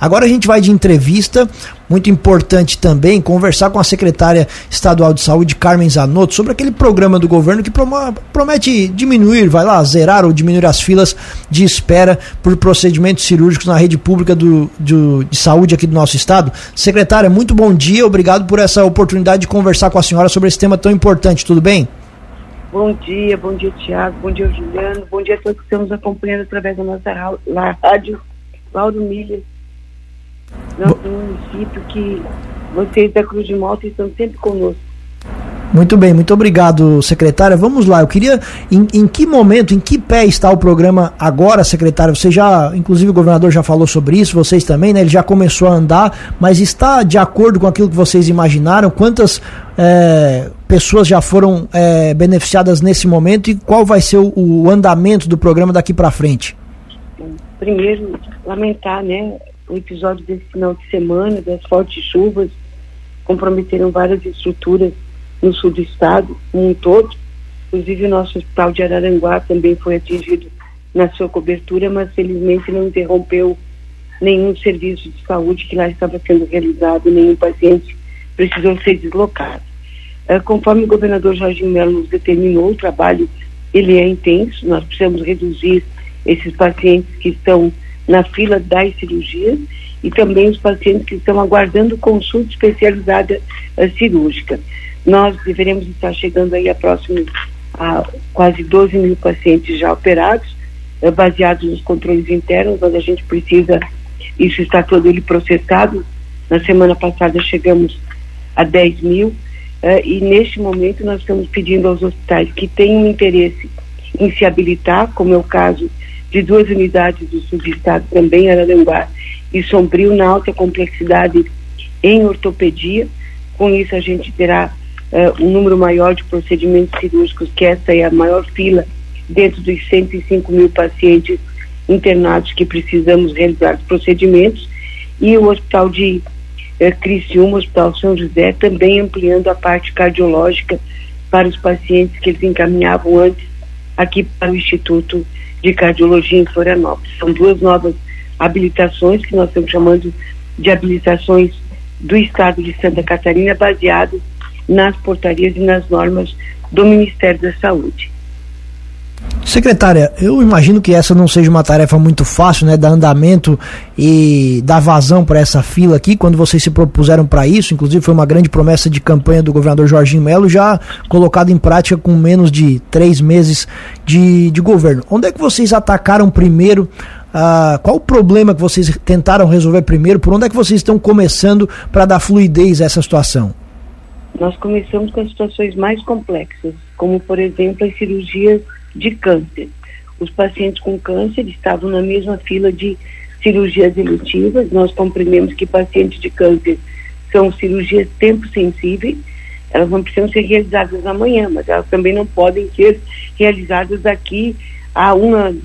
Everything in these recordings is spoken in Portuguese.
Agora a gente vai de entrevista, muito importante também, conversar com a secretária estadual de saúde, Carmen Zanotto, sobre aquele programa do governo que promete diminuir, vai lá, zerar ou diminuir as filas de espera por procedimentos cirúrgicos na rede pública do, do, de saúde aqui do nosso estado. Secretária, muito bom dia, obrigado por essa oportunidade de conversar com a senhora sobre esse tema tão importante, tudo bem? Bom dia, bom dia, Tiago, bom dia, Juliano, bom dia a todos que estamos acompanhando através da nossa rádio Lauro Milha, nosso Bo... município, que vocês da Cruz de Malta estão sempre conosco. Muito bem, muito obrigado, secretária. Vamos lá, eu queria, em, em, que momento, em que pé está o programa agora, secretária? Você já, inclusive o governador já falou sobre isso, vocês também, né? Ele já começou a andar, mas está de acordo com aquilo que vocês imaginaram? Quantas é, pessoas já foram é, beneficiadas nesse momento e qual vai ser o, o andamento do programa daqui para frente? Primeiro, lamentar, né, o episódio desse final de semana, das fortes chuvas, comprometeram várias estruturas no sul do estado, um todo. Inclusive, o nosso hospital de Araranguá também foi atingido na sua cobertura, mas felizmente não interrompeu nenhum serviço de saúde que lá estava sendo realizado, nenhum paciente precisou ser deslocado. Uh, conforme o governador Jorge Melo nos determinou, o trabalho ele é intenso, nós precisamos reduzir esses pacientes que estão na fila das cirurgias e também os pacientes que estão aguardando consulta especializada uh, cirúrgica. Nós deveremos estar chegando aí a próximo a quase 12 mil pacientes já operados, eh, baseados nos controles internos, onde a gente precisa, isso está todo ele processado. Na semana passada chegamos a 10 mil, eh, e neste momento nós estamos pedindo aos hospitais que tenham interesse em se habilitar, como é o caso de duas unidades do sul do estado, também Araranguá e Sombrio, na alta complexidade em ortopedia. Com isso a gente terá uh, um número maior de procedimentos cirúrgicos, que essa é a maior fila dentro dos 105 mil pacientes internados que precisamos realizar os procedimentos, e o Hospital de uh, Criciúma, Hospital São José, também ampliando a parte cardiológica para os pacientes que eles encaminhavam antes aqui para o Instituto de Cardiologia em Florianópolis. São duas novas habilitações que nós estamos chamando de habilitações do Estado de Santa Catarina, baseadas nas portarias e nas normas do Ministério da Saúde. Secretária, eu imagino que essa não seja uma tarefa muito fácil, né, dar andamento e dar vazão para essa fila aqui, quando vocês se propuseram para isso, inclusive foi uma grande promessa de campanha do governador Jorginho Melo, já colocado em prática com menos de três meses de, de governo. Onde é que vocês atacaram primeiro? Ah, qual o problema que vocês tentaram resolver primeiro? Por onde é que vocês estão começando para dar fluidez a essa situação? Nós começamos com as situações mais complexas, como, por exemplo, as cirurgias de câncer. Os pacientes com câncer estavam na mesma fila de cirurgias eletivas. Nós compreendemos que pacientes de câncer são cirurgias tempo sensíveis. Elas não precisam ser realizadas amanhã, mas elas também não podem ser realizadas daqui a um ano.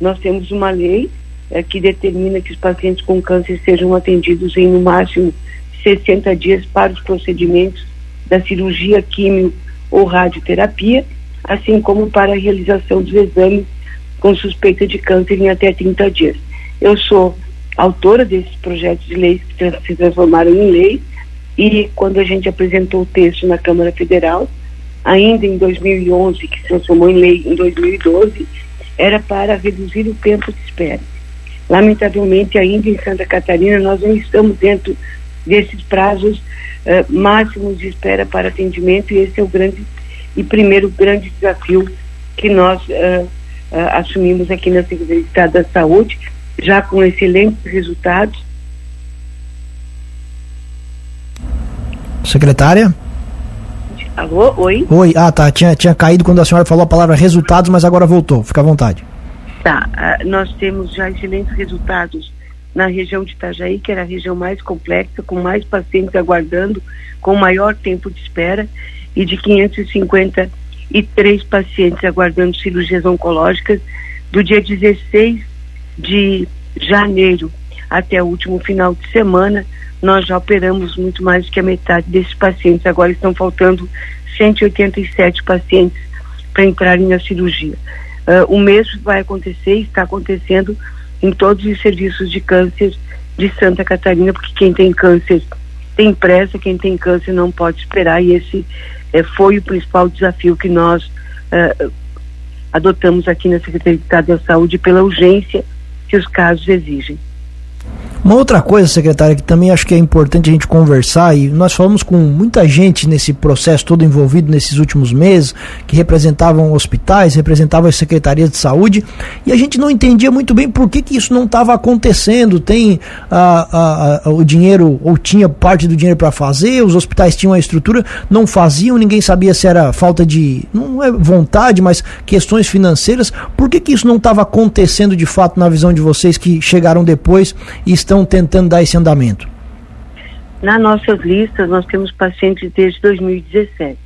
Nós temos uma lei é, que determina que os pacientes com câncer sejam atendidos em no máximo 60 dias para os procedimentos da cirurgia químio ou radioterapia, assim como para a realização dos exames com suspeita de câncer em até 30 dias. Eu sou autora desses projetos de leis que se transformaram em lei e quando a gente apresentou o texto na Câmara Federal, ainda em 2011, que se transformou em lei em 2012, era para reduzir o tempo de espera. Lamentavelmente, ainda em Santa Catarina, nós não estamos dentro desses prazos uh, máximos de espera para atendimento e esse é o grande e primeiro grande desafio que nós uh, uh, assumimos aqui na Secretaria de Estado da Saúde, já com excelentes resultados. Secretária? Alô, oi? Oi, ah tá, tinha, tinha caído quando a senhora falou a palavra resultados, mas agora voltou, fica à vontade. Tá, nós temos já excelentes resultados na região de Itajaí, que era a região mais complexa, com mais pacientes aguardando, com maior tempo de espera, e de 553 pacientes aguardando cirurgias oncológicas do dia 16 de janeiro até o último final de semana. Nós já operamos muito mais que a metade desses pacientes. Agora estão faltando 187 pacientes para entrarem na cirurgia. Uh, o mesmo vai acontecer, está acontecendo em todos os serviços de câncer de Santa Catarina, porque quem tem câncer tem pressa, quem tem câncer não pode esperar, e esse foi o principal desafio que nós uh, adotamos aqui na Secretaria de Estado da Saúde pela urgência que os casos exigem. Uma outra coisa, secretária, que também acho que é importante a gente conversar, e nós falamos com muita gente nesse processo todo envolvido nesses últimos meses, que representavam hospitais, representavam as secretarias de saúde, e a gente não entendia muito bem por que, que isso não estava acontecendo. Tem a, a, a, o dinheiro, ou tinha parte do dinheiro para fazer, os hospitais tinham a estrutura, não faziam, ninguém sabia se era falta de, não é vontade, mas questões financeiras. Por que, que isso não estava acontecendo de fato na visão de vocês que chegaram depois e estão tentando dar esse andamento? Na nossas listas, nós temos pacientes desde 2017.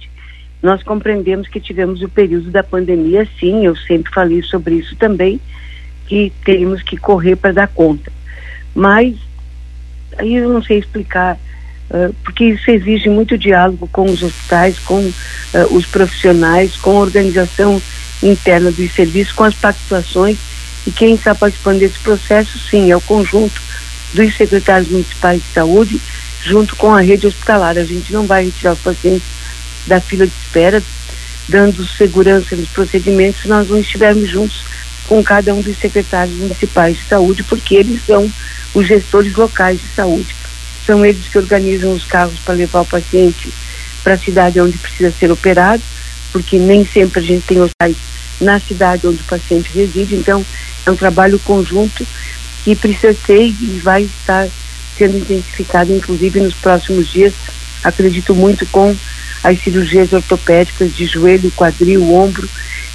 Nós compreendemos que tivemos o período da pandemia, sim, eu sempre falei sobre isso também, que teríamos que correr para dar conta. Mas, aí eu não sei explicar, uh, porque isso exige muito diálogo com os hospitais, com uh, os profissionais, com a organização interna dos serviços, com as participações, e quem está participando desse processo, sim, é o conjunto dos secretários municipais de saúde, junto com a rede hospitalar. A gente não vai retirar os pacientes da fila de espera, dando segurança nos procedimentos, se nós não estivermos juntos com cada um dos secretários municipais de saúde, porque eles são os gestores locais de saúde. São eles que organizam os carros para levar o paciente para a cidade onde precisa ser operado, porque nem sempre a gente tem hospitais na cidade onde o paciente reside, então é um trabalho conjunto que precisa ser e vai estar sendo intensificado, inclusive nos próximos dias, acredito muito com as cirurgias ortopédicas de joelho, quadril, ombro,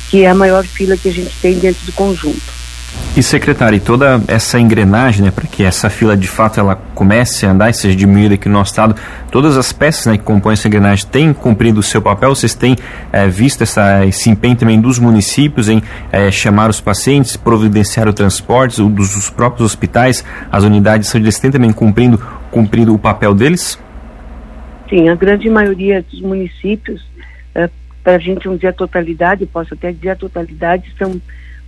que é a maior fila que a gente tem dentro do conjunto. E secretário, e toda essa engrenagem, né, para que essa fila de fato ela comece a andar e seja diminuída aqui no nosso estado, todas as peças né, que compõem essa engrenagem têm cumprido o seu papel? Vocês têm é, visto essa, esse empenho também dos municípios em é, chamar os pacientes, providenciar o transporte, o, dos, dos, próprios hospitais, as unidades de eles têm também cumprindo, cumprindo o papel deles? Sim, a grande maioria dos municípios, é, para a gente não dizer a totalidade, posso até dizer a totalidade, são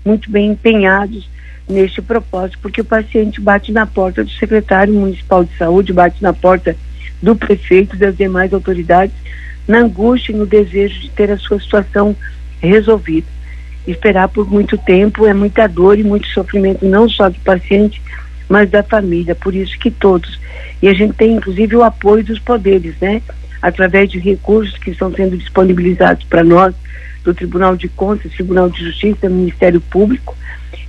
muito bem empenhados neste propósito, porque o paciente bate na porta do secretário municipal de saúde, bate na porta do prefeito das demais autoridades, na angústia e no desejo de ter a sua situação resolvida. Esperar por muito tempo é muita dor e muito sofrimento, não só do paciente, mas da família. Por isso que todos. E a gente tem, inclusive, o apoio dos poderes, né? Através de recursos que estão sendo disponibilizados para nós, do Tribunal de Contas, Tribunal de Justiça, Ministério Público.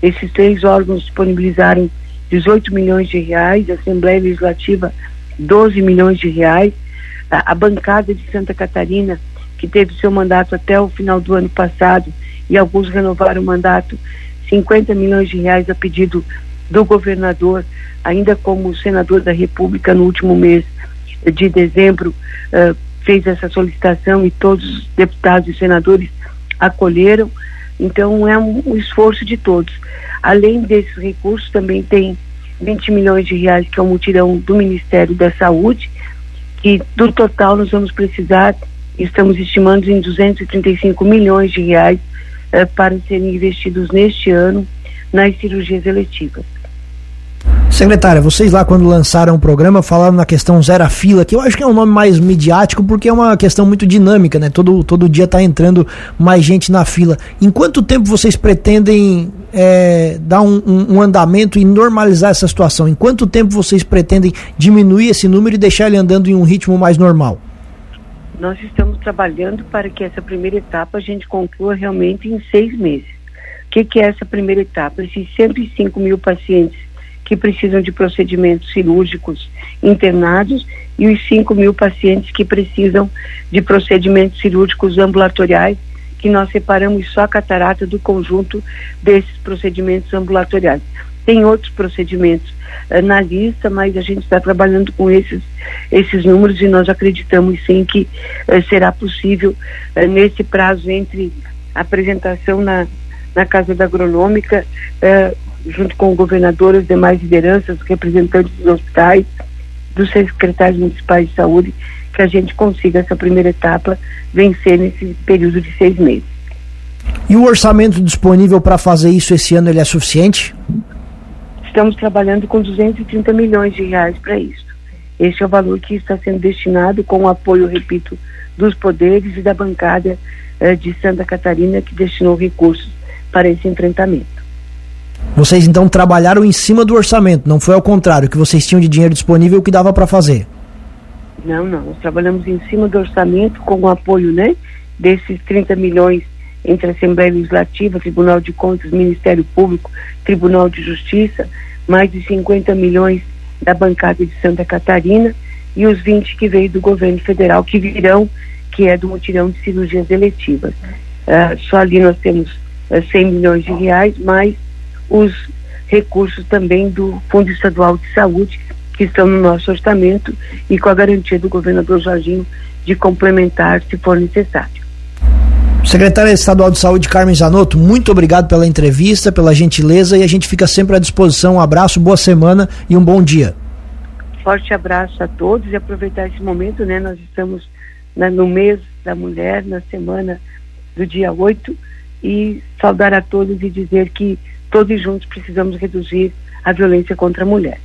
Esses três órgãos disponibilizaram 18 milhões de reais, a Assembleia Legislativa 12 milhões de reais, a, a bancada de Santa Catarina, que teve seu mandato até o final do ano passado, e alguns renovaram o mandato, 50 milhões de reais a pedido do governador, ainda como senador da República no último mês de dezembro, fez essa solicitação e todos os deputados e senadores acolheram. Então é um, um, esforço de todos. Além desses recursos, também tem 20 milhões de reais que é o um mutirão do Ministério da Saúde, que do total nós vamos precisar, estamos estimando em 235 milhões de reais eh, para serem investidos neste ano nas cirurgias eletivas. Secretária, vocês lá quando lançaram o programa falaram na questão zero fila, que eu acho que é um nome mais midiático porque é uma questão muito dinâmica, né? Todo, todo dia está entrando mais gente na fila. Em quanto tempo vocês pretendem é, dar um, um, um, andamento e normalizar essa situação? Em quanto tempo vocês pretendem diminuir esse número e deixar ele andando em um ritmo mais normal? Nós estamos trabalhando para que essa primeira etapa a gente conclua realmente em seis meses. O que, que é essa primeira etapa? Esses 105 mil pacientes que precisam de procedimentos cirúrgicos internados e os 5 mil pacientes que precisam de procedimentos cirúrgicos ambulatoriais, que nós separamos só a catarata do conjunto desses procedimentos ambulatoriais. Tem outros procedimentos uh, na lista, mas a gente está trabalhando com esses, esses números e nós acreditamos sim que uh, será possível, uh, nesse prazo entre apresentação na, na Casa da Agronômica, junto com o governador, as demais lideranças, representantes dos hospitais, dos secretários municipais de saúde, que a gente consiga essa primeira etapa vencer nesse período de seis meses. E o orçamento disponível para fazer isso esse ano ele é suficiente? estamos trabalhando com 230 milhões de reais para isso. Este é o valor que está sendo destinado com o apoio, repito, dos poderes e da bancada eh, de Santa Catarina que destinou recursos para esse enfrentamento. Vocês então trabalharam em cima do orçamento, não foi ao contrário, que vocês tinham de dinheiro disponível que dava para fazer? Não, não. Nós trabalhamos em cima do orçamento com o apoio, né, desses 30 milhões entre Assembleia Legislativa, Tribunal de Contas, Ministério Público, Tribunal de Justiça, mais de 50 milhões da bancada de Santa Catarina e os 20 que veio do governo federal, que virão, que é do mutirão de cirurgias eletivas. Uh, só ali nós temos 100 milhões de reais, mais os recursos também do Fundo Estadual de Saúde, que estão no nosso orçamento e com a garantia do governador Jorginho de complementar se for necessário. Secretária Estadual de Saúde, Carmen Zanotto, muito obrigado pela entrevista, pela gentileza e a gente fica sempre à disposição. Um abraço, boa semana e um bom dia. Forte abraço a todos e aproveitar esse momento, né? Nós estamos na, no mês da mulher, na semana do dia 8, e saudar a todos e dizer que todos juntos precisamos reduzir a violência contra a mulher.